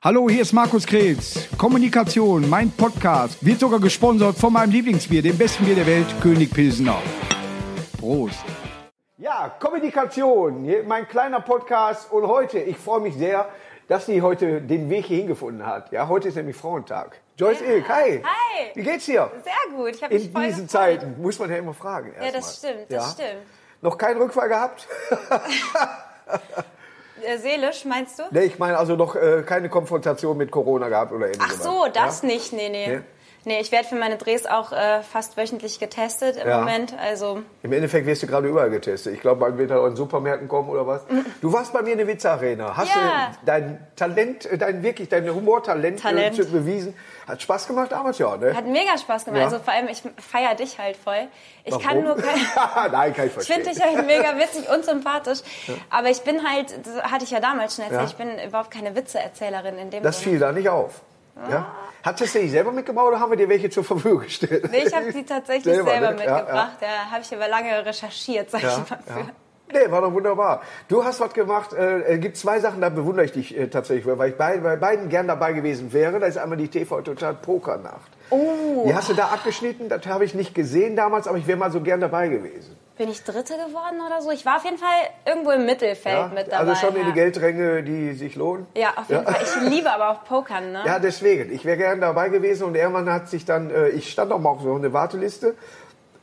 Hallo, hier ist Markus Krebs. Kommunikation, mein Podcast, wird sogar gesponsert von meinem Lieblingsbier, dem besten Bier der Welt, König Pilsener. Prost. Ja, Kommunikation, mein kleiner Podcast und heute, ich freue mich sehr, dass sie heute den Weg hier hingefunden hat. Ja, heute ist nämlich Frauentag. Joyce Ja. Ilk, hi. Hi. Wie geht's dir? Sehr gut, ich mich In voll diesen gefreut. Zeiten muss man ja immer fragen. Ja, das erstmal. stimmt, das stimmt. Noch keinen Rückfall gehabt? Äh, seelisch, meinst du? Nee, ich meine also noch äh, keine Konfrontation mit Corona gehabt oder irgendwie Ach so, das ja? nicht, nee, nee. Nee? Nee, ich werde für meine Drehs auch äh, fast wöchentlich getestet im Ja. Moment. Also, Im Endeffekt wirst du gerade überall getestet. Ich glaube, man wird auch in Supermärkten kommen oder was. Du warst bei mir in der Witze-Arena. Hast. Ja. du dein Talent, äh, dein wirklich, dein Humortalent äh, Talent. zu- bewiesen? Hat Spaß gemacht damals, ja, ne? hat mega Spaß gemacht. Ja. Also vor allem, ich feiere dich halt voll. Ich Warum? kann nur kein, Nein, kann ich Ich verstehen. finde dich halt mega witzig und sympathisch. Aber ich bin halt, das hatte ich ja damals schon erzählt, Ja. ich bin überhaupt keine Witzeerzählerin in dem das Sinne. fiel da nicht auf. Ja? Hattest du die selber mitgebracht oder haben wir dir welche zur Verfügung gestellt? Nee, ich habe sie tatsächlich Selber, selber, ne? Ja, ja. mitgebracht. Ja, habe ich aber lange recherchiert, sag ich mal. Für. Nee, war doch wunderbar. Du hast was gemacht. Äh, es gibt zwei Sachen, da bewundere ich dich äh, tatsächlich, weil ich bei, bei beiden gern dabei gewesen wäre. Da ist einmal die TV Total Pokernacht. Oh, Die hast du da abgeschnitten? Das habe ich nicht gesehen damals, aber ich wäre mal so gern dabei gewesen. Bin ich Dritte geworden oder so? Ich war auf jeden Fall irgendwo im Mittelfeld Ja? mit dabei. Also schon in ja. die Geldränge, die sich lohnen. Ja, auf jeden Fall. Ich liebe aber auch Pokern, ne? Ja, deswegen. Ich wäre gern dabei gewesen und irgendwann hat sich dann, äh, ich stand auch mal auf so eine Warteliste,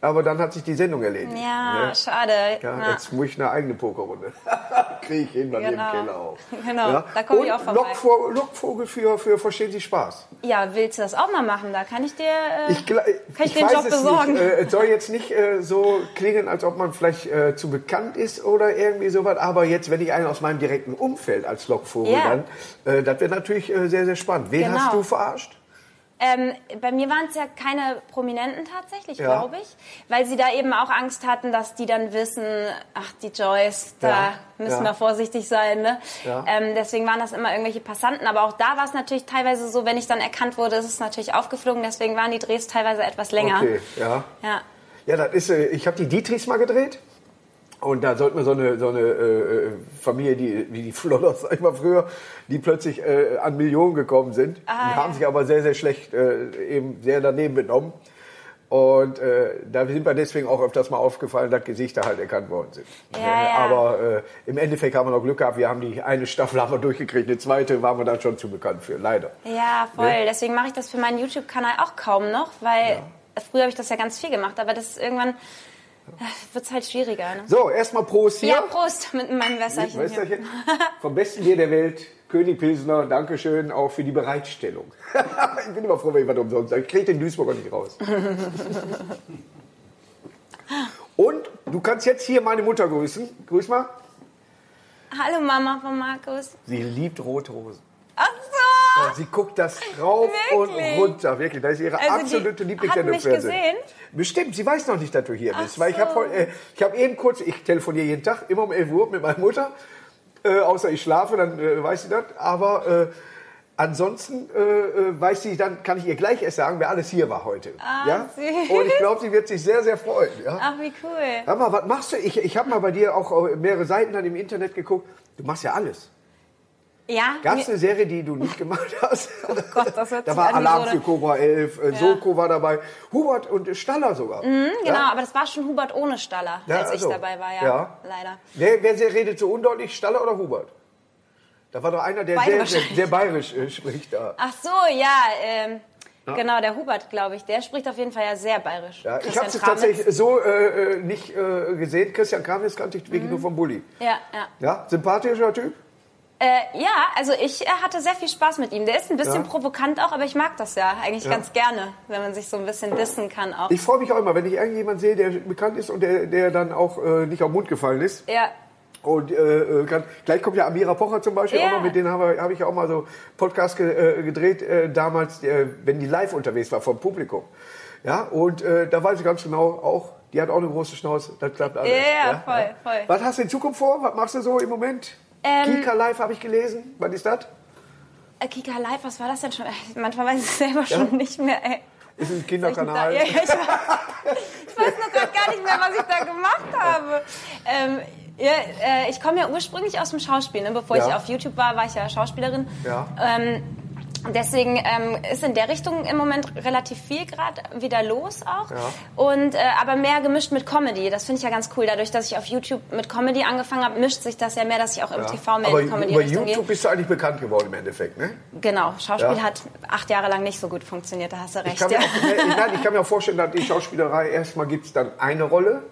aber dann hat sich die Sendung erledigt. Ja, Ne? schade. Ja, Ja. Jetzt muss ich eine eigene Pokerrunde. Kriege ich hin bei mir im Genau. Keller auch. Genau, da komm ich auch vorbei. Lockvogel, Lockvogel für, für Verstehen Sie Spaß. ja, willst du das auch mal machen? Da kann ich dir. Äh, Ich, Kann ich den weiß Job es besorgen? Nicht. Äh, es soll jetzt nicht äh, so klingen, als ob man vielleicht äh, zu bekannt ist oder irgendwie sowas. Aber jetzt, wenn ich einen aus meinem direkten Umfeld als Lockvogel Ja. dann, äh, das wäre natürlich äh, sehr, sehr spannend. Wen Genau. hast du verarscht? Ähm, bei mir waren es ja keine Prominenten tatsächlich, Ja. glaube ich, weil sie da eben auch Angst hatten, dass die dann wissen, ach die Joyce, da Ja, müssen ja. wir vorsichtig sein. Ne? Ähm, deswegen waren das immer irgendwelche Passanten. Aber auch da war es natürlich teilweise so, wenn ich dann erkannt wurde, ist es natürlich aufgeflogen. Deswegen waren die Drehs teilweise etwas länger. Okay, ja. Ja. Ja, das ist, äh, ich habe die Dietrichs mal gedreht. Und da sollten wir so eine, so eine äh, äh, Familie, die, wie die Flodders, sag ich mal früher, die plötzlich äh, an Millionen gekommen sind. Ah, die haben ja. sich aber sehr, sehr schlecht, äh, eben sehr daneben benommen. Und äh, da sind wir deswegen auch öfters mal aufgefallen, dass Gesichter halt erkannt worden sind. Ja, ja. Aber äh, im Endeffekt haben wir noch Glück gehabt. Wir haben die eine Staffel haben wir durchgekriegt, eine zweite waren wir dann schon zu bekannt für, leider. Ja, voll. Ne? Deswegen mache ich das für meinen YouTube-Kanal auch kaum noch, weil früher habe ich das ja ganz viel gemacht, aber das ist irgendwann wird es halt schwieriger. Ne? So, erstmal Prost hier. Ja, Prost mit meinem Wässerchen. hier. Wässerchen. Vom besten Bier der Welt, König Pilsner. Dankeschön auch für die Bereitstellung. ich bin immer froh, wenn ich was umsonst sage. Ich kriege den Duisburger nicht raus. Und du kannst jetzt hier meine Mutter grüßen. Grüß mal. Hallo Mama von Markus. Sie liebt rote Rosen. So. Sie guckt das rauf Wirklich? und runter. Wirklich, das ist ihre Also absolute hat Lieblingssendung. mich im Fernsehen. gesehen? Bestimmt, sie weiß noch nicht, dass du hier bist. Ach Weil ich habe so. äh, ich hab eben kurz, ich telefoniere jeden Tag, immer um 11 Uhr mit meiner Mutter. Äh, außer ich schlafe, dann äh, weiß sie das. Aber äh, ansonsten äh, äh, weiß sie, dann kann ich ihr gleich erst sagen, wer alles hier war heute. Ah, ja? süß. Und ich glaube, sie wird sich sehr, sehr freuen. Ja? Ach, wie cool. Sag mal, was machst du? Ich, ich habe mal bei dir auch äh, mehrere Seiten dann im Internet geguckt. Du machst ja alles. Ja, Gab es eine Serie, die du nicht gemacht hast? Oh Gott, das hört Da war Alarm für Cobra 11, äh, Soko war dabei, Hubert und Staller sogar. Hm, genau, Ja? aber das war schon Hubert ohne Staller, Ja, als also. ich dabei war, ja. Ja. Leider. Wer, wer redet so undeutlich, Staller oder Hubert? Da war doch einer, der sehr, sehr, sehr bayerisch äh, spricht da. Ach so, ja, ähm, genau, der Hubert, glaube ich, der spricht auf jeden Fall ja sehr bayerisch. Ja, ich habe es tatsächlich so äh, äh, nicht äh, gesehen. Christian Kramitz kannte ich Mhm. wirklich nur vom Bulli. Ja, ja. Ja, sympathischer Typ. Äh, ja, also ich äh, hatte sehr viel Spaß mit ihm. Der ist ein bisschen Ja. provokant auch, aber ich mag das ja eigentlich Ja. ganz gerne, wenn man sich so ein bisschen dissen kann auch. Ich freue mich auch immer, wenn ich irgendjemanden sehe, der bekannt ist und der, der dann auch äh, nicht auf den Mund gefallen ist. ja, Und äh, äh, kann, gleich kommt ja Amira Pocher zum Beispiel Ja. auch noch, mit denen habe hab ich ja auch mal so Podcast ge, äh, gedreht, äh, damals, äh, wenn die live unterwegs war vom Publikum. Ja, und äh, da weiß ich ganz genau auch, die hat auch eine große Schnauze, das klappt alles. Ja, voll, voll. Was hast du in Zukunft vor? Was machst du so im Moment? Ähm, Kika Live habe ich gelesen. Was ist das? äh, Kika Live, was war das denn schon? Äh, Manchmal weiß ich es selber schon nicht mehr, ey. Ist ein Kinderkanal. ja, ja, ich, weiß, ich weiß noch gar nicht mehr, was ich da gemacht habe. Ähm, Ja, äh, ich komme ja ursprünglich aus dem Schauspiel. Ne? Bevor Ja. ich auf YouTube war, war ich ja Schauspielerin. Ja. Ähm, deswegen ähm, ist in der Richtung im Moment relativ viel gerade wieder los auch. Ja. Und äh, aber mehr gemischt mit Comedy. Das finde ich ja ganz cool. Dadurch, dass ich auf YouTube mit Comedy angefangen habe, mischt sich das ja mehr, dass ich auch im Ja. TV mehr Aber in die über Comedy-Richtung YouTube gehe. bist du eigentlich bekannt geworden im Endeffekt, ne? Genau. Schauspiel Ja. hat acht Jahre lang nicht so gut funktioniert. Da hast du Ich recht. kann, mir auch, nee, nein, ich kann mir auch vorstellen, dass die Schauspielerei erstmal gibt es dann eine Rolle,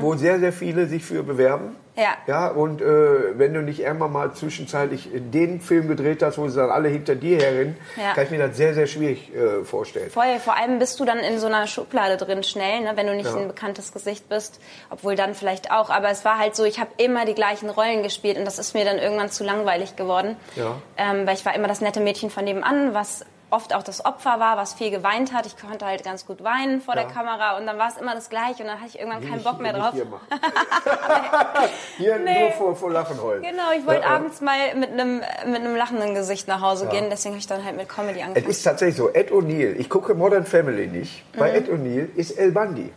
wo sehr, sehr viele sich für bewerben. Mhm. Ja. Ja, und äh, wenn du nicht irgendwann mal zwischenzeitlich den Film gedreht hast, wo sie dann alle hinter dir herrennen, Ja. kann ich mir das sehr, sehr schwierig äh, vorstellen. Voll, vor allem bist du dann in so einer Schublade drin schnell, ne, wenn du nicht Ja. ein bekanntes Gesicht bist. Obwohl dann vielleicht auch. Aber es war halt so, ich habe immer die gleichen Rollen gespielt und das ist mir dann irgendwann zu langweilig geworden. Ja. Ähm, weil ich war immer das nette Mädchen von nebenan, was oft auch das Opfer war, was viel geweint hat. Ich konnte halt ganz gut weinen vor Ja. der Kamera und dann war es immer das Gleiche und dann hatte ich irgendwann keinen Bock mehr drauf. Hier, machen. hier Nee. nur vor, vor Lachen heulen. Genau, ich wollte Ja, abends mal mit einem mit einem lachenden Gesicht nach Hause Ja. gehen, deswegen habe ich dann halt mit Comedy Es angefangen. ist tatsächlich so, Ed O'Neill, ich gucke Modern Family nicht. Mhm. Bei Ed O'Neill ist El Bundy.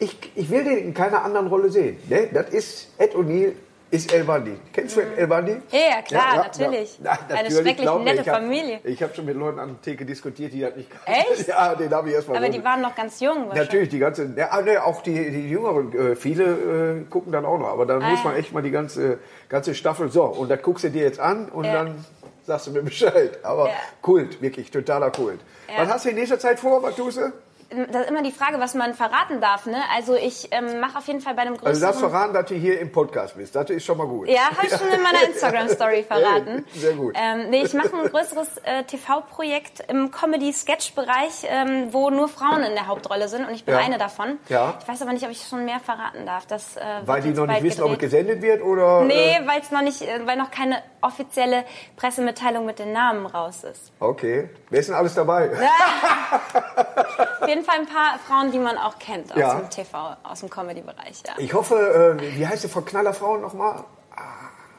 Ich, ich will den in keiner anderen Rolle sehen. Ne? Das ist, Ed O'Neill ist El Bundy. Kennst du El? Mhm. Ja, ja, klar, natürlich. Eine schrecklich nette ich hab, Familie. Ich habe schon mit Leuten an der Theke diskutiert, die das nicht Echt? Ja, den habe ich erstmal Aber die waren noch ganz jung. Natürlich, die ganze, ja, ah, ne, auch die, die Jüngeren, äh, viele äh, gucken dann auch noch, aber dann Ah, muss man echt mal die ganze, ganze Staffel, so, und das guckst du dir jetzt an und Ja. dann sagst du mir Bescheid. Aber. Kult, wirklich, totaler Kult. Was hast du in nächster Zeit vor, was tust du? Das ist immer die Frage, was man verraten darf. Ne? Also ich ähm, mache auf jeden Fall bei einem Also du darfst größeren... verraten, dass du hier im Podcast bist, das ist schon mal gut. ja, habe ich schon in meiner Instagram-Story verraten. Sehr gut. Ähm, nee, ich mache ein größeres äh, TV-Projekt im Comedy-Sketch-Bereich, ähm, wo nur Frauen in der Hauptrolle sind und ich bin Ja. eine davon. Ja. Ich weiß aber nicht, ob ich schon mehr verraten darf. Das, äh, Weil die noch nicht wissen, ob es gedreht. gesendet wird oder... Nee, Äh, weil es noch nicht, äh, weil noch keine offizielle Pressemitteilung mit den Namen raus ist. okay. Wer ist denn alles dabei? Auf jeden Fall ein paar Frauen, die man auch kennt aus Ja. dem TV, aus dem Comedy-Bereich. Ja. Ich hoffe, äh, wie heißt sie von Knallerfrauen nochmal?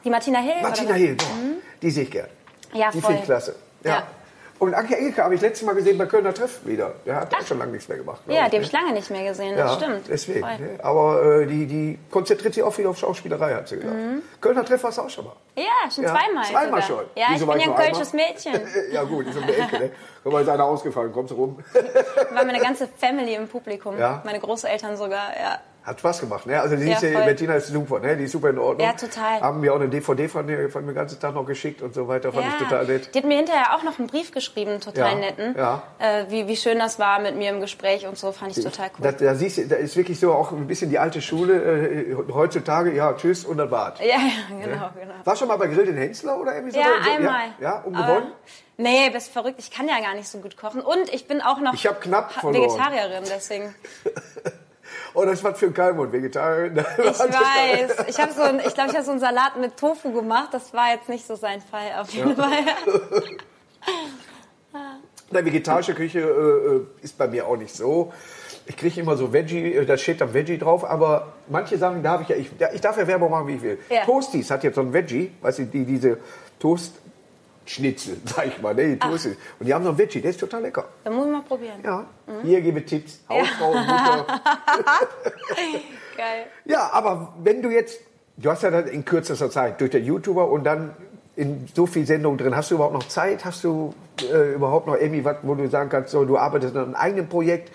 Die Martina Hill? Martina? Hill, genau. die sehe ich gern. Ja, Die finde ich klasse. Ja. Ja. Und Anke Engelke habe ich letztes Mal gesehen bei Kölner Treff wieder. Der hat auch schon lange nichts mehr gemacht. Ja, die ne? habe ich lange nicht mehr gesehen, Ja, das stimmt. deswegen. Ne? Aber äh, die, die konzentriert sich auch viel auf Schauspielerei, hat sie gesagt. Kölner Treff warst du auch schon mal. Ja, schon Ja, zweimal. zweimal sogar. schon. Ja, Wieso ich bin ja ein kölsches Mädchen. ja gut, ist um die Ecke. Ne? Guck mal, ist einer ausgefallen, kommst du rum. War meine ganze Family im Publikum. Ja? Meine Großeltern sogar, ja. Hat Spaß gemacht, ne? Also die Ja, ja. Bettina ist super, ne? Die ist super in Ordnung. Ja, total. Haben mir auch eine DVD von mir, von mir den ganzen Tag noch geschickt und so weiter. Fand ich total nett. Die hat mir hinterher auch noch einen Brief geschrieben, total Ja, netten. ja. Äh, wie, wie schön das war mit mir im Gespräch und so, fand ich total cool. Da, da siehst du, da ist wirklich so auch ein bisschen die alte Schule. Äh, heutzutage, ja, tschüss und das war's. ja, ja, genau, genau. War schon mal bei Grill den Hensler oder irgendwie so? Ja, so? einmal. Ja, ja und Aber- gewonnen? Nee, bist verrückt. Ich kann ja gar nicht so gut kochen. Und ich bin auch noch Ich hab knapp verloren. Vegetarierin, deswegen. Oh, das war für ein Kalmund, Vegetarier. Ich weiß. Ich habe so ein, ich glaube, ich habe so einen Salat mit Tofu gemacht. Das war jetzt nicht so sein Fall auf jeden Fall. Eine vegetarische Küche äh, äh, ist bei mir auch nicht so. Ich kriege immer so Veggie, äh, da steht dann Veggie drauf, aber manche Sachen darf ich ja, ich, ja, ich darf ja Werbung machen, wie ich will. Ja. Toasties hat jetzt so ein Veggie, weißt du, die, diese Toastschnitzel, sag ich mal, ne, die Toasties. Und die haben so ein Veggie, der ist total lecker. Da muss ich mal probieren. Ja, hier gebe Tipps, Hausfrau Mutter. Geil. Ja, aber wenn du jetzt, du hast ja dann in kürzester Zeit durch den YouTuber und dann in so viel Sendungen drin, hast du überhaupt noch Zeit? Hast du äh, überhaupt noch irgendwie was, wo du sagen kannst, so, du arbeitest an einem eigenen Projekt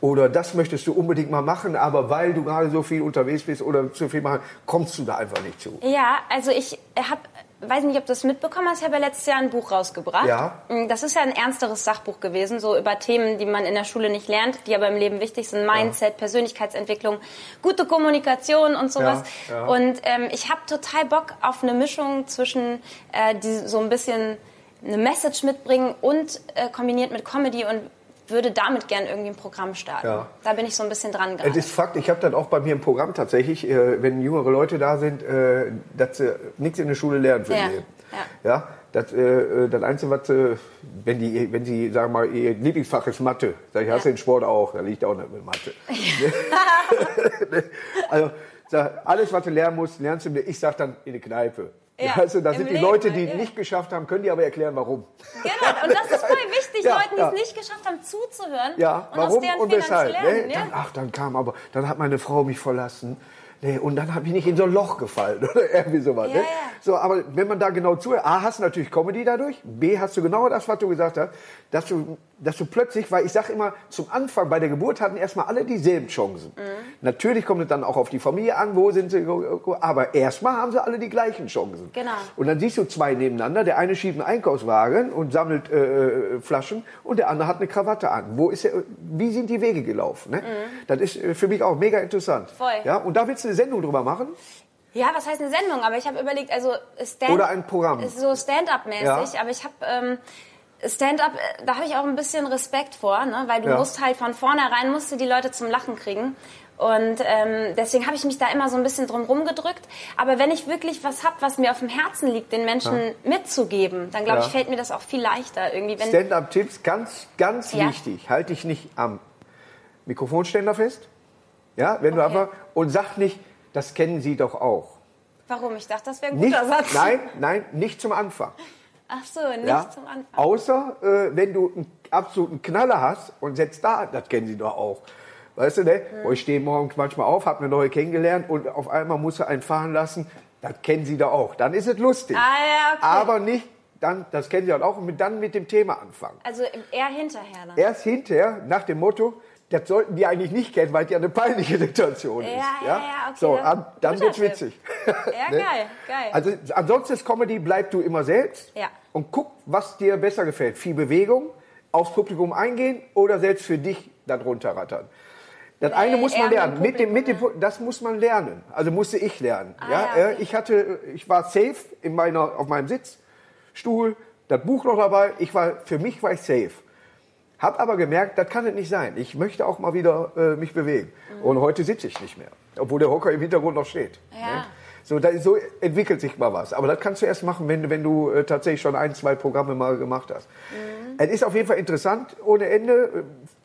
oder das möchtest du unbedingt mal machen, aber weil du gerade so viel unterwegs bist oder zu viel machen, kommst du da einfach nicht zu. Ja, also ich habe, weiß nicht, ob du das mitbekommen hast, ich habe ja letztes Jahr ein Buch rausgebracht. Ja. Das ist ja ein ernsteres Sachbuch gewesen, so über Themen, die man in der Schule nicht lernt, die aber im Leben wichtig sind. Mindset, Persönlichkeitsentwicklung, gute Kommunikation und sowas. Ja, ja. Und ähm, ich habe total Bock auf eine Mischung zwischen äh, die, so ein bisschen eine Message mitbringen und äh, kombiniert mit Comedy und würde damit gern irgendwie ein Programm starten. Ja. Da bin ich so ein bisschen dran Es gerade. ist Fakt, ich habe das auch bei mir im Programm tatsächlich, äh, wenn jüngere Leute da sind, äh, dass sie nichts in der Schule lernen für Ja, Leben. ja. Ja, das, äh, das Einzige, was, äh, wenn, die, wenn sie, sagen mal, ihr Lieblingsfach ist Mathe, sag ich, hast du Ja. den Sport auch, da liegt auch nicht mit Mathe. also, sag, alles, was du lernen musst, lernst du, ich sag dann in der Kneipe. Ja, also, das im sind die Leben, Leute, die ja. nicht geschafft haben, können die aber erklären, warum. Genau, und das ist voll wichtig, Ja, Leuten, die es nicht geschafft haben, zuzuhören Ja, und aus warum deren und weshalb? zu lernen. Ne? Dann, ach, dann kam aber, dann hat meine Frau mich verlassen. Nee, und dann bin ich in so ein Loch gefallen oder irgendwie sowas. Ja, ne? ja. So, aber wenn man da genau zuhört, A, hast du natürlich Comedy dadurch, B, hast du genau das, was du gesagt hast, dass du, dass du plötzlich, weil ich sage immer, zum Anfang bei der Geburt hatten erstmal alle dieselben Chancen. Mhm. Natürlich kommt es dann auch auf die Familie an, wo sind sie, aber erstmal haben sie alle die gleichen Chancen. Genau. Und dann siehst du zwei nebeneinander, der eine schiebt einen Einkaufswagen und sammelt äh, äh, Flaschen und der andere hat eine Krawatte an. Wo ist er, wie sind die Wege gelaufen? Ne? Das ist äh, für mich auch mega interessant. Mhm. Voll. Ja, und da willst du eine Sendung drüber machen? Ja, was heißt eine Sendung? Aber ich habe überlegt, also Stand Oder ein Programm. So Stand-up-mäßig. Ja. Aber ich habe ähm, Stand-up, äh, da habe ich auch ein bisschen Respekt vor, ne? weil du Ja. musst halt von vornherein musst du die Leute zum Lachen kriegen. Und ähm, deswegen habe ich mich da immer so ein bisschen drum rumgedrückt. Aber wenn ich wirklich was hab, was mir auf dem Herzen liegt, den Menschen mitzugeben, dann glaube Ja. ich, fällt mir das auch viel leichter irgendwie. Stand-up-Tipps, ganz, ganz Ja. wichtig. Halte dich nicht am Mikrofonständer fest. Ja, wenn du Okay. einfach, und sag nicht, das kennen Sie doch auch. warum? Ich dachte, das wäre ein Nicht, guter Satz. nein, nein, nicht zum Anfang. Ach so, nicht Ja? zum Anfang. Außer, äh, wenn du einen absoluten Knaller hast und setzt da, das kennen Sie doch auch. Weißt du, ne? Oh, ich stehe morgens manchmal auf, habe eine neue kennengelernt und auf einmal muss er einen fahren lassen. Das kennen Sie doch auch. Dann ist es lustig. Ah, ja, okay. Aber nicht, dann, das kennen Sie halt auch, und dann mit dem Thema anfangen. Also eher hinterher dann. Erst hinterher, nach dem Motto, das sollten die eigentlich nicht kennen, weil es ja eine peinliche Situation ist. Ja, ja, ja, okay, So, dann guter wird's witzig. Ja, geil, geil. Also ansonsten ist Comedy, bleib du immer selbst Ja. und guck, was dir besser gefällt. Viel Bewegung, aufs Publikum eingehen oder selbst für dich darunter rattern. Das eine muss man lernen. Mit dem, mit dem, Pu- das muss man lernen. Also musste ich lernen. Ah, ja, ja, äh, okay. Ich hatte, ich war safe in meiner, auf meinem Sitzstuhl, das Buch noch dabei. Ich war, für mich war ich safe. Hab aber gemerkt, das kann es nicht sein. Ich möchte auch mal wieder äh, mich bewegen. Und heute sitze ich nicht mehr, obwohl der Hocker im Hintergrund noch steht. Ja. Ne? So, da, so entwickelt sich mal was. Aber das kannst du erst machen, wenn, du- wenn du äh, tatsächlich schon ein, zwei Programme mal gemacht hast. Es ist auf jeden Fall interessant, ohne Ende. Äh,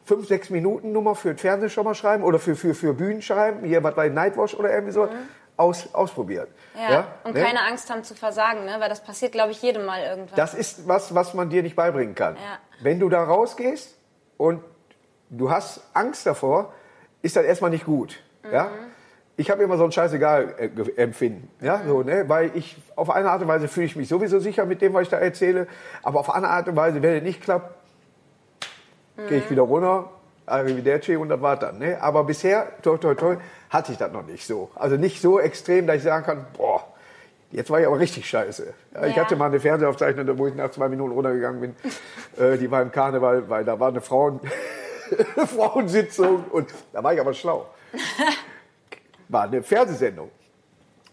Fünf, sechs Minuten Nummer für den Fernsehen schon mal schreiben oder für, für, für Bühnen schreiben. Hier was bei Nightwash oder irgendwie so. Aus, ausprobiert. Ja, und ne? keine Angst haben zu versagen, ne? weil das passiert, glaube ich, jedem Mal irgendwann. Das ist was, was man dir nicht beibringen kann. Ja. Wenn du da rausgehst und du hast Angst davor, ist das erstmal nicht gut. Ja? Ich habe immer so ein Scheißegal-Empfinden. Ja? So, ne? Weil ich, auf eine Art und Weise fühle ich mich sowieso sicher mit dem, was ich da erzähle. Aber auf eine Art und Weise, wenn es nicht klappt, gehe ich wieder runter, Arrivederci und das war dann. Ne? Aber bisher, toi, toi, toi, hatte ich das noch nicht so. Also nicht so extrem, dass ich sagen kann, boah, jetzt war ich aber richtig scheiße. Ja, Ich hatte mal eine Fernsehaufzeichnung, wo ich nach zwei Minuten runtergegangen bin. äh, die war im Karneval, weil da war eine Frauen Frauensitzung und da war ich aber schlau. War eine Fernsehsendung.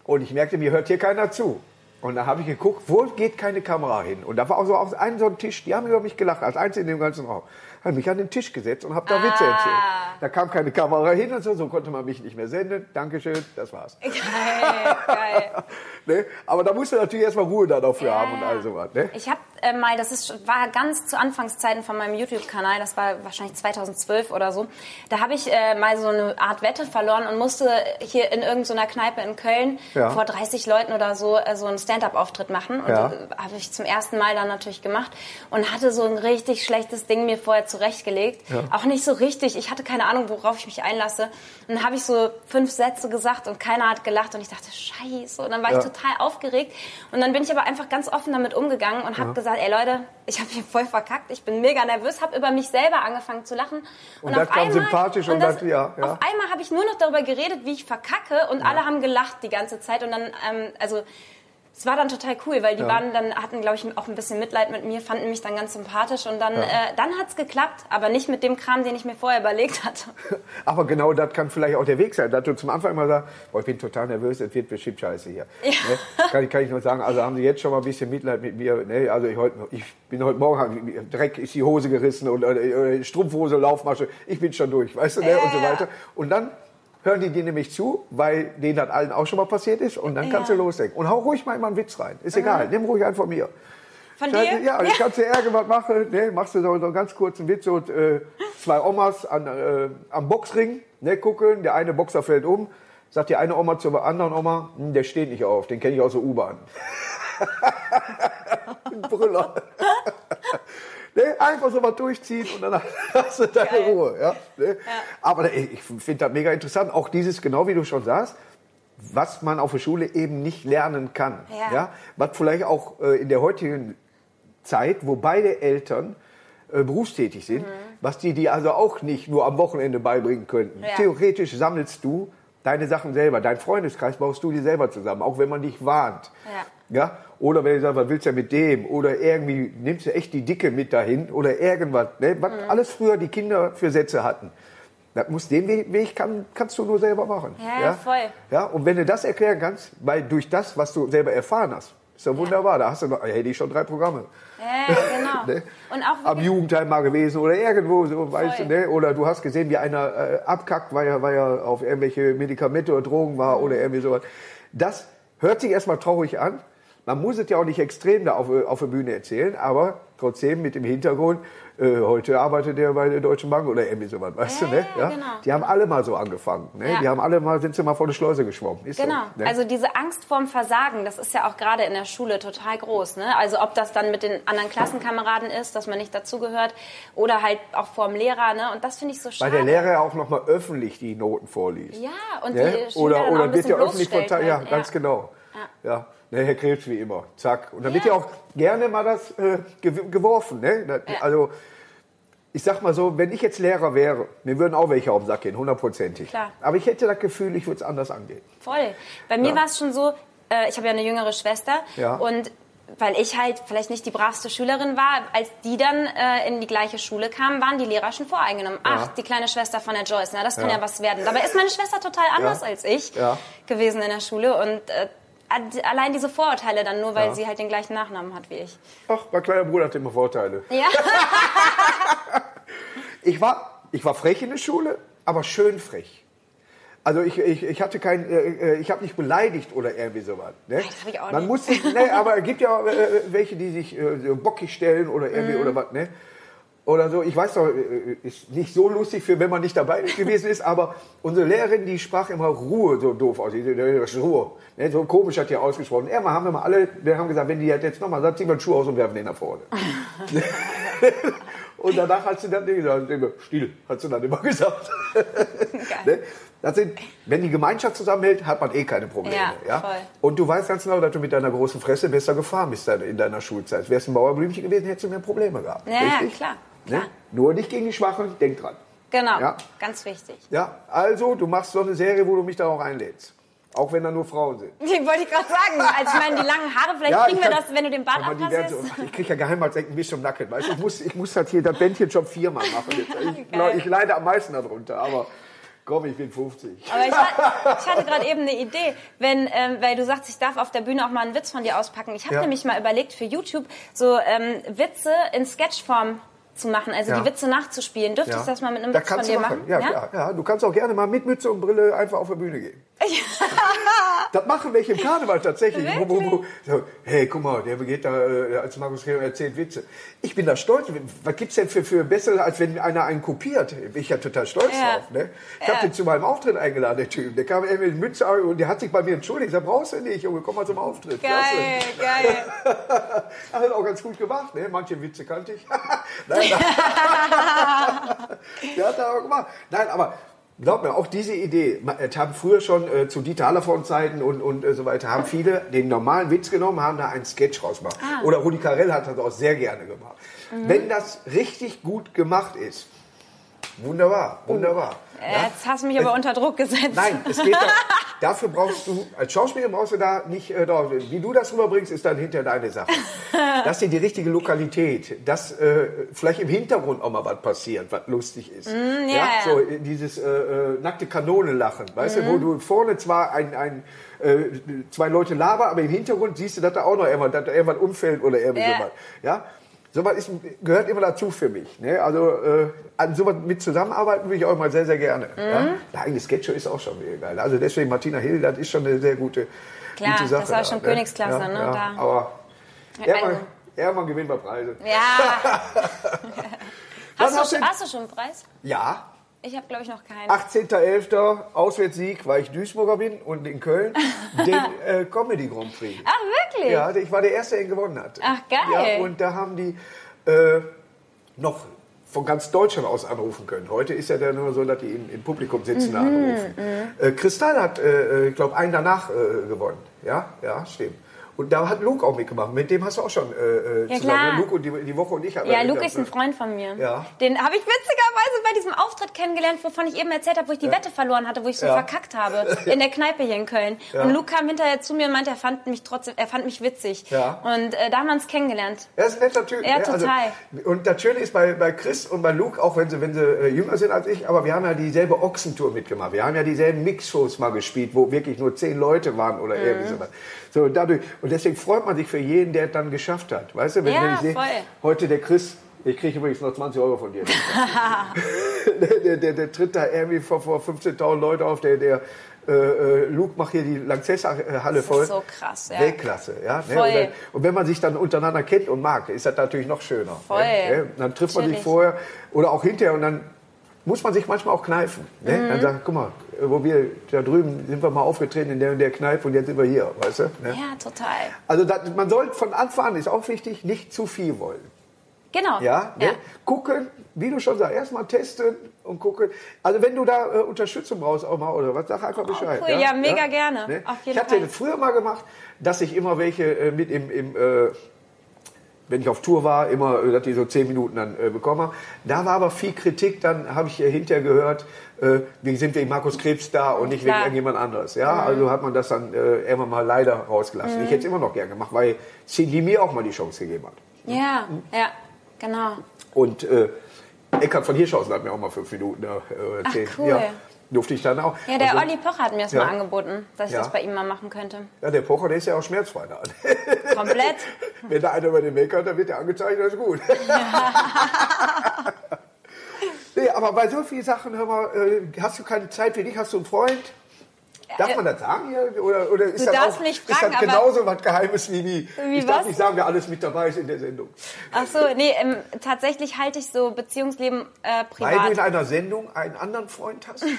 Und ich merkte, mir hört hier keiner zu. Und da habe ich geguckt, wo geht keine Kamera hin? Und da war auch so auf einem so ein Tisch, die haben über mich gelacht, als Einzige in dem ganzen Raum. Habe mich an den Tisch gesetzt und habe da Witze erzählt. Da kam keine Kamera hin und so, so konnte man mich nicht mehr senden. Dankeschön, das war's. Geil, geil. Ne? Aber da musst du natürlich erstmal Ruhe da dafür Ja, haben und all sowas. Ne? Ich habe äh, mal, das ist, war ganz zu Anfangszeiten von meinem YouTube-Kanal, das war wahrscheinlich 2012 oder so, da habe ich äh, mal so eine Art Wette verloren und musste hier in irgendeiner Kneipe in Köln Ja. vor 30 Leuten oder so äh, so einen Stand-up-Auftritt machen. Und Ja. äh, habe ich zum ersten Mal dann natürlich gemacht und hatte so ein richtig schlechtes Ding mir vorher zurechtgelegt. Auch nicht so richtig, ich hatte keine Ahnung, worauf ich mich einlasse. Und dann habe ich so fünf Sätze gesagt und keiner hat gelacht und ich dachte, scheiße. Und dann war Ja. ich total aufgeregt. Und dann bin ich aber einfach ganz offen damit umgegangen und habe gesagt, ey Leute, ich habe hier voll verkackt, ich bin mega nervös, habe über mich selber angefangen zu lachen. Und das kam sympathisch und das- ja, ja. Auf einmal habe ich nur noch darüber geredet, wie ich verkacke und alle haben gelacht die ganze Zeit. Und dann, ähm, also es war dann total cool, weil die waren dann, hatten, glaube ich, auch ein bisschen Mitleid mit mir, fanden mich dann ganz sympathisch und dann, äh, dann hat's geklappt, aber nicht mit dem Kram, den ich mir vorher überlegt hatte. Aber genau das kann vielleicht auch der Weg sein, dass du zum Anfang immer sagst, boah, ich bin total nervös, es wird bestimmt scheiße hier. Ne? Kann, ich- kann ich nur sagen, also haben Sie jetzt schon mal ein bisschen Mitleid mit mir. Ne? Also ich, heute, ich bin heute Morgen, Dreck ist die Hose gerissen und äh, Strumpfhose, Laufmasche, ich bin schon durch, weißt du, ne? Ja, und so ja. weiter. Und dann hören die dir nämlich zu, weil denen das allen auch schon mal passiert ist und dann kannst Ja. du loslegen. Und hau ruhig mal immer einen Witz rein, ist egal, nimm ruhig einen von mir. Von Ja, dir? ja, ich kannst dir irgendwas machen, ne, machst du so, so einen ganz kurzen Witz und äh, zwei Omas an, äh, am Boxring, ne, gucken, der eine Boxer fällt um, sagt die eine Oma zur anderen Oma, hm, der steht nicht auf, den kenne ich aus der U-Bahn. Brüller. ne, einfach so was durchziehen und dann hast du deine Geil. Ruhe. Ja, ne? Aber ich finde das mega interessant, auch dieses, genau wie du schon sagst, was man auf der Schule eben nicht lernen kann. Ja. Ja? Was vielleicht auch äh, in der heutigen Zeit, wo beide Eltern äh, berufstätig sind, was die dir also auch nicht nur am Wochenende beibringen könnten. Ja. Theoretisch sammelst du deine Sachen selber. Dein Freundeskreis baust du dir selber zusammen, auch wenn man dich warnt. Ja? Oder wenn du sagst, was willst du mit dem? Oder irgendwie nimmst du echt die Dicke mit dahin oder irgendwas. Ne? Was alles früher die Kinder für Sätze hatten. Das muss den Weg, Weg kann, kannst du nur selber machen. Ja, ja, voll. Ja, und wenn du das erklären kannst, weil durch das, was du selber erfahren hast, ist ja wunderbar. Da hast du noch, hätte ich schon drei Programme. Ja, genau. Ne? Und auch Am wirklich- Jugendheim mal gewesen oder irgendwo, so, weißt du, ne? Oder du hast gesehen, wie einer äh, abkackt, weil er, weil er auf irgendwelche Medikamente oder Drogen war oder irgendwie sowas. Das hört sich erstmal traurig an. Man muss es ja auch nicht extrem da auf, auf der Bühne erzählen, aber trotzdem mit dem Hintergrund, äh, heute arbeitet er bei der Deutschen Bank oder irgendwie sowas, weißt Ja, du, ne? ja, genau. Die haben alle mal so angefangen, ne? Ja. Die haben alle mal, sind sie mal vor die Schleuse geschwommen. Ist Genau. So, ne? Also diese Angst vorm Versagen, das ist ja auch gerade in der Schule total groß. Ne? Also ob das dann mit den anderen Klassenkameraden ist, dass man nicht dazugehört, oder halt auch vorm Lehrer. Ne? Und das finde ich so Weil schade. der Lehrer ja auch noch mal öffentlich die Noten vorliest. Ja, und Ne? die Schüler oder oder wird ja öffentlich bloßstellt verteilt. Ja, ganz genau. Ja. Ne, Herr Krebs wie immer. Zack. Und dann wird ja auch gerne mal das äh, gew- geworfen. Ne? Das, Ja. Also, ich sag mal so, wenn ich jetzt Lehrer wäre, mir würden auch welche auf den Sack gehen, hundertprozentig. Klar. Aber ich hätte das Gefühl, ich würde es anders angehen. Voll. Bei mir Ja. war es schon so, äh, ich habe ja eine jüngere Schwester Ja. und weil ich halt vielleicht nicht die bravste Schülerin war, als die dann äh, in die gleiche Schule kamen, waren die Lehrer schon voreingenommen. Ach, die kleine Schwester von der Joyce, na, das kann Ja. ja, was werden. Dabei ist meine Schwester total anders Ja. als ich Ja. gewesen in der Schule und äh, allein diese Vorurteile dann nur, weil Ja. sie halt den gleichen Nachnamen hat wie ich. Ach, mein kleiner Bruder hat immer Vorteile. Ja, Ich war, ich war frech in der Schule, aber schön frech. Also ich, ich, ich hatte kein, äh, äh, ich habe nicht beleidigt oder irgendwie sowas. Ne? das hab ich auch Man nicht. muss sich, ne, aber es gibt ja äh, welche, die sich äh, bockig stellen oder irgendwie Mhm. oder was, ne? Oder so. Ich weiß doch, äh, ist nicht so lustig für, wenn man nicht dabei gewesen ist, aber unsere Lehrerin, die sprach immer Ruhe so doof aus. Ruhe. Ne? So komisch hat die ausgesprochen. Irgendwann haben wir mal alle, wir haben gesagt, wenn die halt jetzt nochmal sagt, ziehen wir einen Schuh aus und werfen den nach vorne. Und danach hat sie dann gesagt, still, hat sie dann immer gesagt. ne? das sind, wenn die Gemeinschaft zusammenhält, hat man eh keine Probleme. Ja, Ja, voll. Und du weißt ganz genau, dass du mit deiner großen Fresse besser gefahren bist in deiner Schulzeit. Wärst ein Mauerblümchen gewesen, hättest du mehr Probleme gehabt. Ja, ja, Richtig? klar, Ne? Nur nicht gegen die Schwachen, denk dran. genau. Ja. Ganz wichtig. Ja, also, du machst so eine Serie, wo du mich da auch einlädst. Auch wenn da nur Frauen sind. Ich wollte ich gerade sagen. Also ich meine, die langen Haare, vielleicht Ja, kriegen wir kann- das, wenn du den Bart die abrasierst. so, ich kriege ja Geheimratsecken bis zum Nacken. Weißt? Ich, muss, ich muss halt hier das Bändchen schon viermal machen. Ich, ich leide am meisten darunter, aber komm, ich bin 50. Aber ich, hat- ich hatte gerade eben eine Idee, wenn, ähm, weil du sagst, ich darf auf der Bühne auch mal einen Witz von dir auspacken. Ich habe Ja. nämlich mal überlegt, für YouTube so ähm, Witze in Sketchform zu machen, also Ja. die Witze nachzuspielen. Dürftest du das mal mit einem da Witz von kannst dir du machen. machen? Ja, klar. Ja, du kannst auch gerne mal mit Mütze und Brille einfach auf der Bühne gehen. das machen welche im Karneval tatsächlich. Wo, wo, wo, so, hey, guck mal, der geht da äh, als Markus Kremer erzählt Witze. Ich bin da stolz. Was gibt's denn für, für besser, als wenn einer einen kopiert? Bin ich ja total stolz Ja. drauf. Ne? Ich habe Ja. den zu meinem Auftritt eingeladen, der Typ. Der kam mit Mütze und der hat sich bei mir entschuldigt. Ich sag, brauchst du nicht, Junge, komm mal zum Auftritt. Geil, Klasse. geil. Hat auch ganz gut gemacht, ne? Manche Witze kannte ich. Nein. Der hat er auch gemacht. Nein, aber glaub mir, auch diese Idee, es haben früher schon äh, zu Dieter Hallervorden Zeiten und, und äh, so weiter, haben viele den normalen Witz genommen, haben da einen Sketch rausgemacht. Ah. Oder Rudi Carell hat das auch sehr gerne gemacht. Wenn das richtig gut gemacht ist, wunderbar, wunderbar. Äh, Jetzt hast du mich aber unter Druck gesetzt. Nein, es geht da, dafür brauchst du, als Schauspieler brauchst du da nicht, äh, da, wie du das rüberbringst, ist dann hinter deine Sache. Dass dir die richtige Lokalität, dass äh, vielleicht im Hintergrund auch mal was passiert, was lustig ist. Mm, ja, ja. So äh, dieses äh, äh, nackte Kanone lachen, weißt Mhm. du, wo du vorne zwar ein, ein zwei Leute labern, aber im Hintergrund siehst du, dass da auch noch irgendwas, dass da irgendwas umfällt oder irgendwie Ja. sowas. Ja? Sowas ist, gehört immer dazu für mich. Ne? Also äh, an sowas mit zusammenarbeiten will ich auch mal sehr, sehr gerne. Mhm. Ja? Der eigene Sketcher ist auch schon mega geil. Also deswegen Martina Hill, das ist schon eine sehr gute, Klar, gute Sache. das war schon da, Königsklasse, ne? Ja, Da- Aber Ja, irgendwann, also- irgendwann gewinnen wir Preise. Ja. Hast, du- hast du schon einen Preis? Ja, Ich habe, glaube ich, noch keinen. 18.11. Auswärtssieg, weil ich Duisburger bin und in Köln den äh, Comedy Grand Prix. Ach, wirklich? Ja, ich war der Erste, der ihn gewonnen hat. Ach, geil. Ja, und da haben die äh, noch von ganz Deutschland aus anrufen können. Heute ist ja dann nur so, dass die im, im Publikum sitzen mhm, anrufen. Mhm. Äh, Kristall hat, äh, ich glaube, einen danach äh, gewonnen. Ja, ja, stimmt. Und da hat Luke auch mitgemacht. Mit dem hast du auch schon äh, äh ja, zusammen. Klar. Luke und die, die Woche und ich. Ja, Luke ist ein Freund von mir. Ja. Den habe ich witzigerweise bei diesem Auftritt kennengelernt, wovon ich eben erzählt habe, wo ich die ja. Wette verloren hatte, wo ich so ja. verkackt habe in der Kneipe hier in Köln. Und Luke kam hinterher zu mir und meinte, er fand mich trotzdem, er fand mich witzig. Ja. Und äh, da haben wir uns kennengelernt. Er ist ein netter Typ. Ja, total. Also, und Schöne ist bei, bei Chris und bei Luke, auch wenn sie, wenn sie äh, jünger sind als ich, aber wir haben ja dieselbe Ochsentour mitgemacht. Wir haben ja dieselben Mixshows mal gespielt, wo wirklich nur zehn Leute waren oder mhm. irgendwie so. So, dadurch, und deswegen freut man sich für jeden, der es dann geschafft hat. Weißt du, wenn, ja, wenn ich sehe, heute der Chris, ich kriege übrigens noch 20 Euro von dir. der, der, der, der, tritt da irgendwie vor, vor 15.000 Leute auf, der, der äh, äh, Luke macht hier die Lanxess-Halle voll. Das ist so krass, ja. Weltklasse, ja. Ne? Voll. Und, und, wenn man sich dann untereinander kennt und mag, ist das natürlich noch schöner. Ne? Voll. Ne? Dann trifft man sich vorher oder auch hinterher und dann muss man sich manchmal auch kneifen. Ne? Mhm. Dann sagt, guck mal, wo wir da drüben sind wir mal aufgetreten in der und der Kneipe und jetzt sind wir hier, weißt du? Ne? Ja, total. Also das, man sollte von Anfang an, ist auch wichtig, nicht zu viel wollen. Genau. Ja, ne? ja. Gucken, wie du schon sagst, erstmal testen und gucken. Also wenn du da äh, Unterstützung brauchst auch mal oder was, sag einfach Bescheid. Oh, cool. ja? ja, mega ja? gerne. Ne? Ich hatte das früher mal gemacht, dass ich immer welche äh, mit im, im äh, wenn ich auf Tour war, immer, äh, dass die so zehn Minuten dann äh, bekommen Da war aber viel Kritik, dann habe ich hinterher gehört, äh, wie sind wegen Markus Krebs da und nicht wegen irgendjemand anderes. Ja, mhm. also hat man das dann äh, irgendwann mal leider rausgelassen. Mhm. Ich hätte es immer noch gern gemacht, weil Cindy mir auch mal die Chance gegeben hat. Ja, mhm. ja, genau. Und äh, Eckhard von Hirschhausen hat mir auch mal fünf Minuten äh, erzählt. Ach, cool. Ja durfte ich dann auch. Ja, der also, Olli Pocher hat mir das ja. mal angeboten, dass ich ja. das bei ihm mal machen könnte. Ja, der Pocher, der ist ja auch schmerzfrei da. Komplett. Wenn da einer über den Weg hat, dann wird der angezeigt, das ist gut. Ja. nee, aber bei so vielen Sachen, hör mal, äh, hast du keine Zeit für dich? Hast du einen Freund? Darf man das sagen hier? Oder, oder ist, du das auch, nicht fragen, ist das genauso was Geheimes wie die? Wie ich was? darf nicht sagen, wer alles mit dabei ist in der Sendung. Ach so, nee, ähm, tatsächlich halte ich so Beziehungsleben äh, privat. Weil du in einer Sendung einen anderen Freund hast? das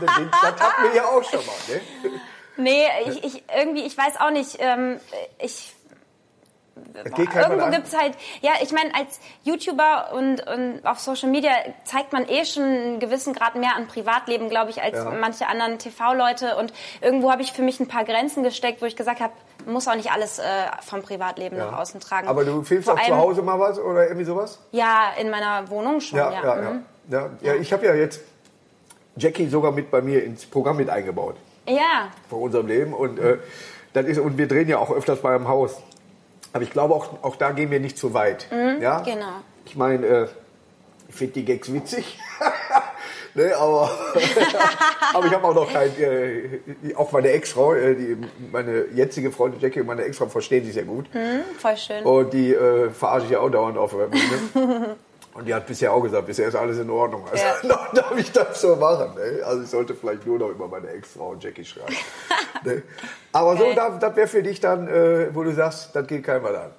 hatten wir ja auch schon mal, ne? Nee, ich, ich, irgendwie, ich weiß auch nicht, ähm, ich irgendwo gibt es halt, ja, ich meine, als YouTuber und, und auf Social Media zeigt man eh schon einen gewissen Grad mehr an Privatleben, glaube ich, als ja. manche anderen TV-Leute. Und irgendwo habe ich für mich ein paar Grenzen gesteckt, wo ich gesagt habe, muss auch nicht alles äh, vom Privatleben ja. nach außen tragen. Aber du filmst Vor auch zu Hause mal was oder irgendwie sowas? Ja, in meiner Wohnung schon, ja. Ja, mhm. ja. ja, ich habe ja jetzt Jackie sogar mit bei mir ins Programm mit eingebaut. Ja. Vor unserem Leben. Und, äh, das ist, und wir drehen ja auch öfters bei einem Haus. Aber ich glaube, auch, auch da gehen wir nicht zu weit. Mhm, ja? Genau. Ich meine, äh, ich finde die Gags witzig. ne, aber, aber ich habe auch noch kein, äh, auch meine Ex-Frau, äh, meine jetzige Freundin Jackie und meine Ex-Frau verstehen sich sehr gut. Mhm, voll schön. Und die äh, verarsche ich ja auch dauernd auf der Bühne. Und die hat bisher auch gesagt, bisher ist alles in Ordnung. Also ja. darf ich das so machen. Ne? Also ich sollte vielleicht nur noch über meine Ex-Frau Jackie schreiben. ne? Aber okay. so, das, das wäre für dich dann, äh, wo du sagst, das geht keinem an.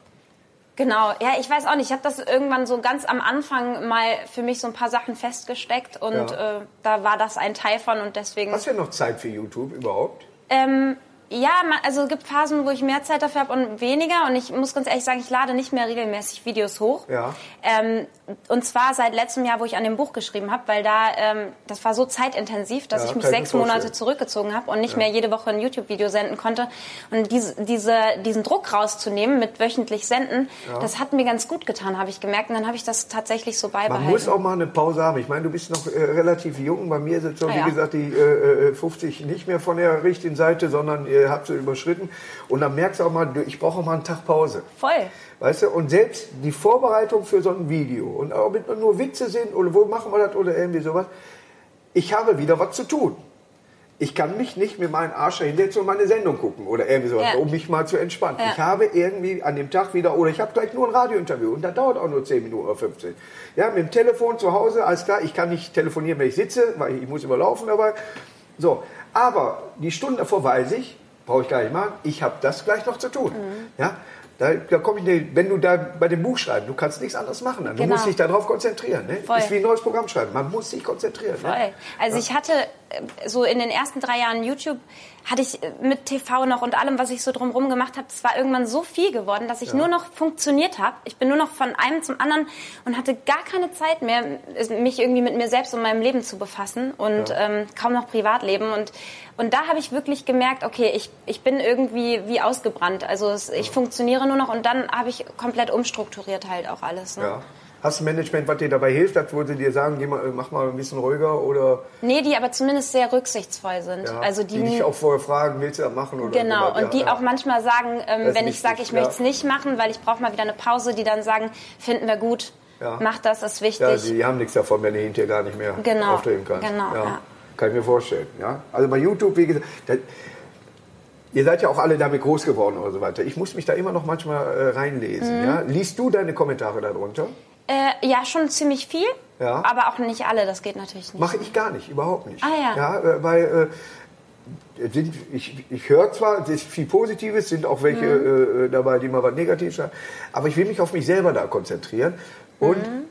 Genau, ja, ich weiß auch nicht. Ich habe das irgendwann so ganz am Anfang mal für mich so ein paar Sachen festgesteckt und ja. äh, da war das ein Teil von und deswegen. Hast du ja noch Zeit für YouTube überhaupt? Ähm, ja, also es gibt Phasen, wo ich mehr Zeit dafür habe und weniger. Und ich muss ganz ehrlich sagen, ich lade nicht mehr regelmäßig Videos hoch. Ja. Ähm, und zwar seit letztem Jahr, wo ich an dem Buch geschrieben habe, weil da ähm, das war so zeitintensiv, dass ja, ich mich sechs Monate zurückgezogen habe und nicht ja. mehr jede Woche ein YouTube-Video senden konnte. Und diese, diese, diesen Druck rauszunehmen mit wöchentlich senden, ja. das hat mir ganz gut getan, habe ich gemerkt. Und dann habe ich das tatsächlich so beibehalten. Man muss auch mal eine Pause haben. Ich meine, du bist noch äh, relativ jung. Bei mir sind so, wie gesagt, die äh, 50 äh, nicht mehr von der richtigen Seite, sondern äh, habt sie überschritten. Und dann merkst du auch mal, ich brauche auch mal einen Tag Pause. Voll. Weißt du, und selbst die Vorbereitung für so ein Video und auch mit nur Witze sind oder wo machen wir das oder irgendwie sowas, ich habe wieder was zu tun. Ich kann mich nicht mit meinem Arsch hinsetzen und meine Sendung gucken oder irgendwie sowas, ja. um mich mal zu entspannen. Ja. Ich habe irgendwie an dem Tag wieder, oder ich habe gleich nur ein Radiointerview und das dauert auch nur 10 Minuten oder 15. Ja, mit dem Telefon zu Hause, alles klar, ich kann nicht telefonieren, wenn ich sitze, weil ich muss überlaufen dabei. So, aber die Stunden davor weiß ich, brauche ich gar nicht machen, ich habe das gleich noch zu tun. Mhm. Ja, da, da komme ich nicht, wenn du da bei dem Buch schreibst, du kannst nichts anderes machen. Dann. Du genau. musst dich darauf konzentrieren. Ne? Voll. Ist wie ein neues Programm schreiben. Man muss sich konzentrieren. Ne? Voll. Ne? Also ja. ich hatte äh, so in den ersten drei Jahren YouTube hatte ich äh, mit TV noch und allem, was ich so drumherum gemacht habe, es war irgendwann so viel geworden, dass ich ja. nur noch funktioniert habe. Ich bin nur noch von einem zum anderen und hatte gar keine Zeit mehr, mich irgendwie mit mir selbst und meinem Leben zu befassen und ja. ähm, kaum noch Privatleben. Und, und da habe ich wirklich gemerkt, okay, ich, ich bin irgendwie wie ausgebrannt. Also es, ich funktioniere nur noch und dann habe ich komplett umstrukturiert halt auch alles. Ne? Ja. Hast du Management, was dir dabei hilft, wo sie dir sagen, geh mal, mach mal ein bisschen ruhiger oder? Nee, die aber zumindest sehr rücksichtsvoll sind. Ja, also die, die dich auch vorher fragen, willst du das machen oder? Genau, oder? und die ja. auch manchmal sagen, ähm, wenn ich sage, ich möchte es nicht machen, weil ich brauche mal wieder eine Pause, die dann sagen, finden wir gut, mach das, ist wichtig. Ja, die, haben nichts davon, wenn du hinterher gar nicht mehr genau, auftreten kannst. Genau, ja. Kann ich mir vorstellen. Ja? Also bei YouTube, wie gesagt, das, Ihr seid ja auch alle damit groß geworden oder so weiter. Ich muss mich da immer noch manchmal äh, reinlesen. Mhm. Ja? Liest du deine Kommentare darunter? Äh, ja, schon ziemlich viel. Ja. Aber auch nicht alle, das geht natürlich nicht. Mache ich gar nicht, überhaupt nicht. Ah ja. ja äh, weil äh, sind, ich, ich höre zwar, es ist viel Positives, sind auch welche mhm. äh, dabei, die mal was Negatives sagen, aber ich will mich auf mich selber da konzentrieren. Und mhm.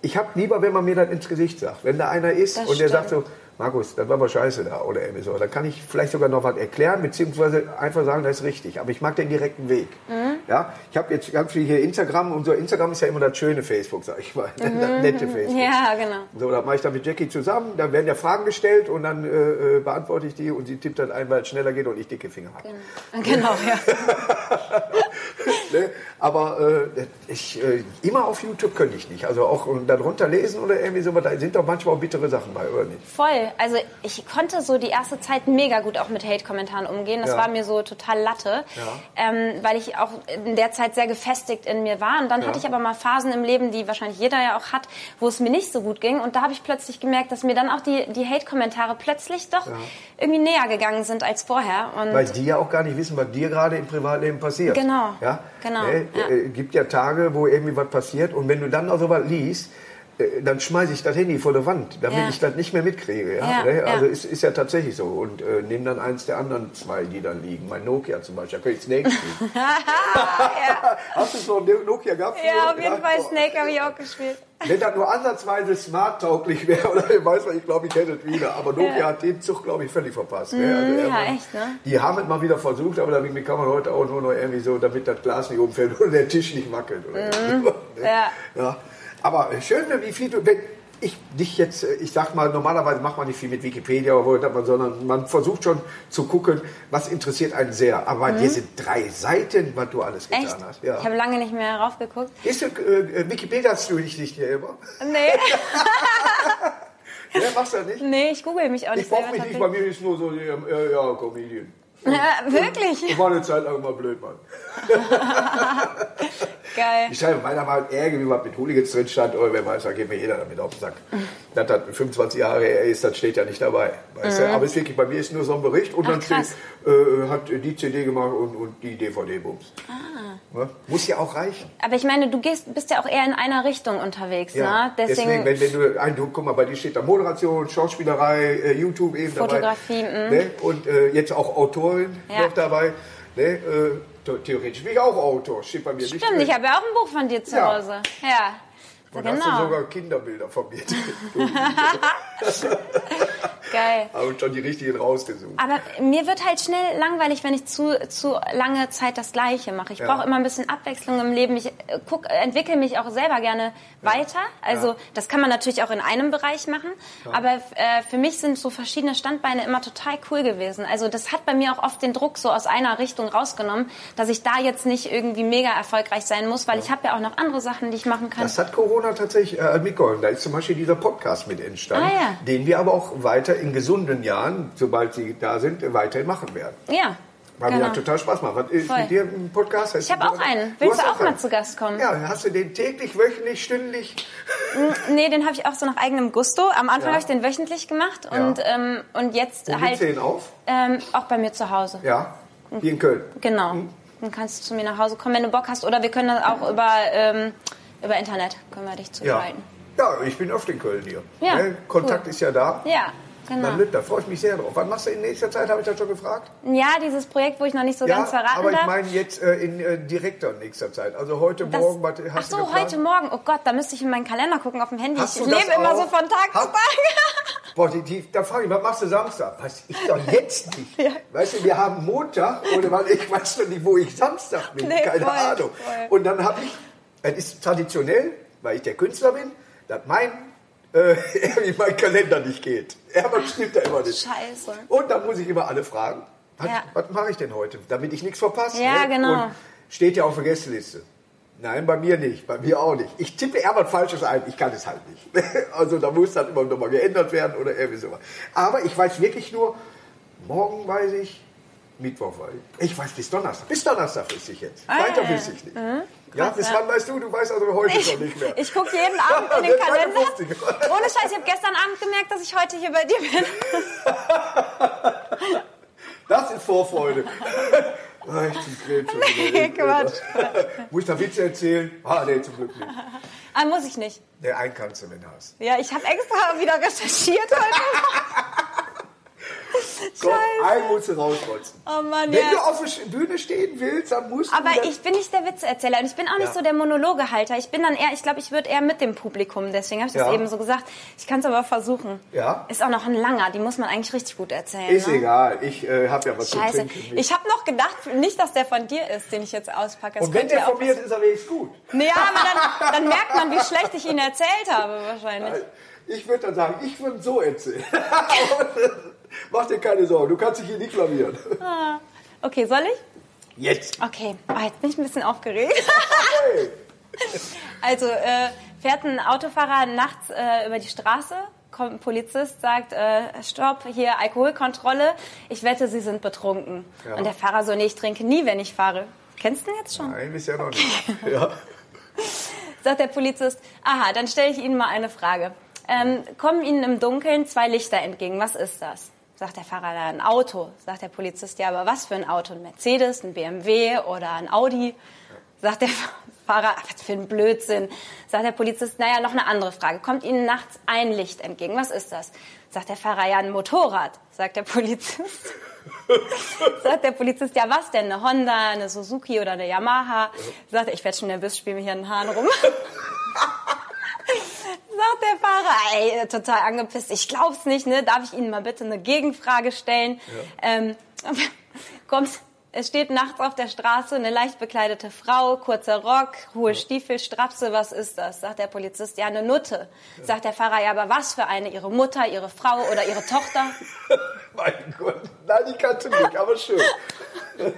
ich habe lieber, wenn man mir das ins Gesicht sagt. Wenn da einer ist das und der sagt so, Markus, das war aber scheiße da oder irgendwie so. Dann kann ich vielleicht sogar noch was erklären, beziehungsweise einfach sagen, das ist richtig. Aber ich mag den direkten Weg. Mhm. Ja, ich habe jetzt ganz viel hier Instagram und so. Instagram ist ja immer das schöne Facebook, sag ich mal. Mhm. Das nette Facebook. Ja, genau. So, da mache ich dann mit Jackie zusammen. Dann werden ja Fragen gestellt und dann äh, äh beantworte ich die und sie tippt dann ein, weil es schneller geht und ich dicke Finger habe. Genau, genau ja. ne? Aber äh, ich, äh, immer auf YouTube könnte ich nicht. Also auch darunter lesen oder irgendwie so, da sind doch manchmal auch bittere Sachen bei, oder nicht? Voll. Also ich konnte so die erste Zeit mega gut auch mit Hate-Kommentaren umgehen. Das ja. war mir so total Latte, ja. ähm, weil ich auch in der Zeit sehr gefestigt in mir war. Und dann ja. hatte ich aber mal Phasen im Leben, die wahrscheinlich jeder ja auch hat, wo es mir nicht so gut ging. Und da habe ich plötzlich gemerkt, dass mir dann auch die, die Hate-Kommentare plötzlich doch irgendwie näher gegangen sind als vorher. Und weil die ja auch gar nicht wissen, was dir gerade im Privatleben passiert. Genau. Ja? genau. Äh, äh, gibt ja Tage, wo irgendwie was passiert. Und wenn du dann noch so was liest, dann schmeiße ich das Handy vor der Wand, damit ja. ich das nicht mehr mitkriege. Ja? ja, also ja. Ist, ist ja tatsächlich so. Und äh, nehme dann eins der anderen zwei, die dann liegen. Mein Nokia zum Beispiel, da könnte ich Snake spielen. Hast du so ein Nokia gehabt? Ja, auf jeden Fall Snake habe ich auch gespielt. Wenn das nur ansatzweise smart-tauglich wäre, oder ich weiß was, ich glaube, ich hätte es wieder. Aber Nokia hat den Zug, glaube ich, völlig verpasst. Mm, also, ja, echt, ne? Die haben es mal wieder versucht, aber damit kann man heute auch nur noch irgendwie so, damit das Glas nicht umfällt oder der Tisch nicht wackelt. Oder ne? ja. Aber schön, wie viel du, wenn ich dich jetzt, äh, ich sag mal, normalerweise macht man nicht viel mit Wikipedia, sondern man versucht schon zu gucken, was interessiert einen sehr. Aber mhm. hier sind drei Seiten, was du alles getan Echt? hast. Ja. Ich habe lange nicht mehr raufgeguckt. Ist, äh, äh Wikipedia hast du dich nicht immer? Nee. ja, machst du das nicht? Nee, ich google mich auch nicht. Ich brauche mich nicht, bei mir ist nur so, ja, ja Comedian. Ja, wirklich? Ich war eine Zeit lang immer blöd, Mann. Geil. Ich schreibe meiner Meinung nach Ärger, wie was mit Hooligans drin stand, oder wer weiß, da geht mir jeder damit auf den Sack. Das hat 25 Jahre her ist, das steht ja nicht dabei. Weißt mhm. Aber es ist wirklich, bei mir ist nur so ein Bericht und Ach, dann steht, äh, hat die CD gemacht und, und die DVD-Bums. Ah. Ja? Muss ja auch reichen. Aber ich meine, du gehst, bist ja auch eher in einer Richtung unterwegs, ja. ne? Deswegen, Deswegen wenn, wenn du, ein, du, guck mal, bei dir steht da Moderation, Schauspielerei, äh, YouTube eben Fotografie, dabei. Fotografie, ne? Und äh, jetzt auch Autorin ja. noch dabei. Ne? Äh, theoretisch bin ich auch Autor, steht bei mir Stimmt, nicht. Stimmt, ich habe ja auch ein Buch von dir zu ja. Hause. Ja. Und genau. hast du sogar Kinderbilder von mir. Geil. Aber schon die richtigen rausgesucht. Aber mir wird halt schnell langweilig, wenn ich zu, zu lange Zeit das Gleiche mache. Ich ja. brauche immer ein bisschen Abwechslung im Leben. Ich äh, guck, entwickle mich auch selber gerne ja. weiter. Also ja. das kann man natürlich auch in einem Bereich machen. Aber äh, für mich sind so verschiedene Standbeine immer total cool gewesen. Also das hat bei mir auch oft den Druck so aus einer Richtung rausgenommen, dass ich da jetzt nicht irgendwie mega erfolgreich sein muss, weil ich habe ja auch noch andere Sachen, die ich machen kann. Das hat Corona tatsächlich äh, mitgeholfen. Da ist zum Beispiel dieser Podcast mit entstanden, ah, den wir aber auch weiter in gesunden Jahren, sobald sie da sind, weiterhin machen werden. Ja. Weil genau. mir hat total Spaß macht. Was ist Voll. mit dir im Podcast? ich habe auch einen. Willst du, auch, auch mal zu Gast kommen? Ja, hast du den täglich, wöchentlich, stündlich? Nee, den habe ich auch so nach eigenem Gusto. Am Anfang ja. habe ich den wöchentlich gemacht und, ja. ähm, und jetzt Wo halt. du den auf? Ähm, auch bei mir zu Hause. Ja, hier in Köln. Genau. Hm. Dann kannst du zu mir nach Hause kommen, wenn du Bock hast. Oder wir können das auch über, ähm, über Internet können wir dich zuschalten. Ja. Ja, ich bin oft in Köln hier. Ja, ne? Kontakt cool. ist ja da. Ja. Genau. Dann da freue ich mich sehr drauf. Wann machst du in nächster Zeit, habe ich das schon gefragt? Ja, dieses Projekt, wo ich noch nicht so ja, ganz verraten aber darf. ich meine jetzt äh, in äh, direkter nächster Zeit. Also heute das, Morgen, was hast ach so, du heute Morgen. Oh Gott, da müsste ich in meinen Kalender gucken auf dem Handy. Hast ich lebe immer so von Tag zu Tag. Boah, die, die, da frage ich, was machst du Samstag? Weiß ich doch jetzt nicht. Ja. Weißt du, wir haben Montag oder ich weiß doch nicht, wo ich Samstag bin. Nee, Keine voll, Ahnung. Voll. Und dann habe ich, es ist traditionell, weil ich der Künstler bin, dass mein äh, mein Kalender nicht geht. Er stimmt da immer nicht. Scheiße. Und dann muss ich immer alle fragen, was, ja. was mache ich denn heute, damit ich nichts verpasse. Ja, ne? genau. Und steht ja auf der Gästeliste. Nein, bei mir nicht, bei mir auch nicht. Ich tippe eher was Falsches ein, ich kann es halt nicht. Also da muss dann immer nochmal geändert werden oder irgendwie sowas. Aber ich weiß wirklich nur, morgen weiß ich, Mittwoch weiß ich. Ich weiß bis Donnerstag. Bis Donnerstag wüsste ich jetzt. Ah, Weiter ja, wüsste ich nicht. Mhm. Ja, bis wann weißt du? Du weißt also heute ich, noch nicht mehr. Ich gucke jeden Abend in den Kalender. Ohne Scheiß, ich habe gestern Abend gemerkt, dass ich heute hier bei dir bin. das ist Vorfreude. Ich die schon nee, Quatsch. Muss ich da Witze erzählen? Ah, nee, zum Glück nicht. Ah, muss ich nicht. Nee, einen kannst du, wenn du hast. Ja, ich habe extra wieder recherchiert heute. Einen musst du rausrotzen. Oh Mann, Wenn ja. du auf der Bühne stehen willst, dann musst du. Aber ich bin nicht der Witzeerzähler und ich bin auch nicht ja. so der Monologehalter. Ich bin dann eher, ich glaube, ich würde eher mit dem Publikum. Deswegen habe ich das ja. eben so gesagt. Ich kann es aber versuchen. Ja. Ist auch noch ein langer. Die muss man eigentlich richtig gut erzählen. Ist ne? egal. Ich äh, habe ja was Scheiße. zu trinken. Ich habe noch gedacht, nicht, dass der von dir ist, den ich jetzt auspacke. Das und wenn der von mir ist, ist er wenigstens gut. Ja, aber dann, dann merkt man, wie schlecht ich ihn erzählt habe wahrscheinlich. Ich würde dann sagen, ich würde so erzählen. Mach dir keine Sorgen, du kannst dich hier nicht blamieren. Ah. Okay, soll ich? Jetzt. Okay, oh, jetzt bin ich ein bisschen aufgeregt. Okay. Also äh, fährt ein Autofahrer nachts äh, über die Straße, kommt ein Polizist, sagt, äh, stopp, hier Alkoholkontrolle, ich wette, Sie sind betrunken. Ja. Und der Fahrer so, nee, ich trinke nie, wenn ich fahre. Kennst du den jetzt schon? Nein, bisher noch nicht. Ja. Sagt der Polizist, aha, dann stelle ich Ihnen mal eine Frage. Ähm, kommen Ihnen im Dunkeln zwei Lichter entgegen, was ist das? Sagt der Fahrer, ein Auto. Sagt der Polizist, ja, aber was für ein Auto? Ein Mercedes, ein BMW oder ein Audi? Sagt der Fahrer, was für ein Blödsinn. Sagt der Polizist, naja, noch eine andere Frage. Kommt Ihnen nachts ein Licht entgegen? Was ist das? Sagt der Fahrer, ja, ein Motorrad. Sagt der Polizist. Sagt der Polizist, ja, was denn? Eine Honda, eine Suzuki oder eine Yamaha? Sagt er, ich werde schon nervös, spiele mir hier einen Hahn rum. sagt der Fahrer, ey, total angepisst. Ich glaub's nicht, ne? Darf ich Ihnen mal bitte eine Gegenfrage stellen? Ja. Ähm, kommt, es steht nachts auf der Straße eine leicht bekleidete Frau, kurzer Rock, hohe Stiefel, Strapse, was ist das? Sagt der Polizist, ja, eine Nutte. Ja. Sagt der Fahrer, ja, aber was für eine? Ihre Mutter, ihre Frau oder ihre Tochter? mein Gott, nein, die kannte nicht, aber schön.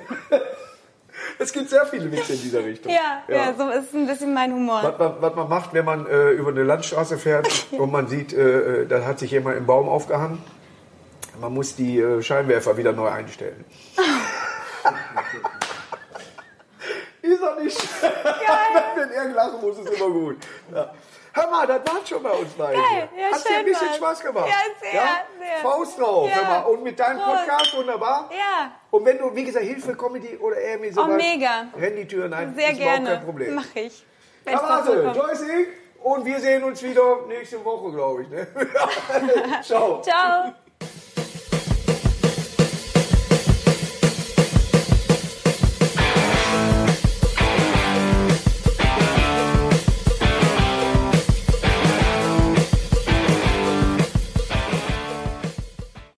Es gibt sehr viele Witze in dieser Richtung. Ja, ja. ja so ist ein bisschen mein Humor. Was, was, was man macht, wenn man äh, über eine Landstraße fährt und man sieht, äh, äh, da hat sich jemand im Baum aufgehangen. Man muss die äh, Scheinwerfer wieder neu einstellen. ist doch nicht. Geil. wenn er lachen muss, ist immer gut. Ja. Hör mal, das war schon bei uns beiden. Geil, ja, Hat dir ein bisschen Mann. Spaß gemacht? Ja, sehr, ja? sehr. Faust drauf, ja. hör mal. Und mit deinem Podcast wunderbar. Ja. Und wenn du, wie gesagt, Hilfe, Comedy oder irgendwie sowas. Oh, mega. Renn die Türen ein. Sehr ist gerne. kein Problem. Mach ich. Kamase, Joyce Und wir sehen uns wieder nächste Woche, glaube ich. Ne? Ciao. Ciao.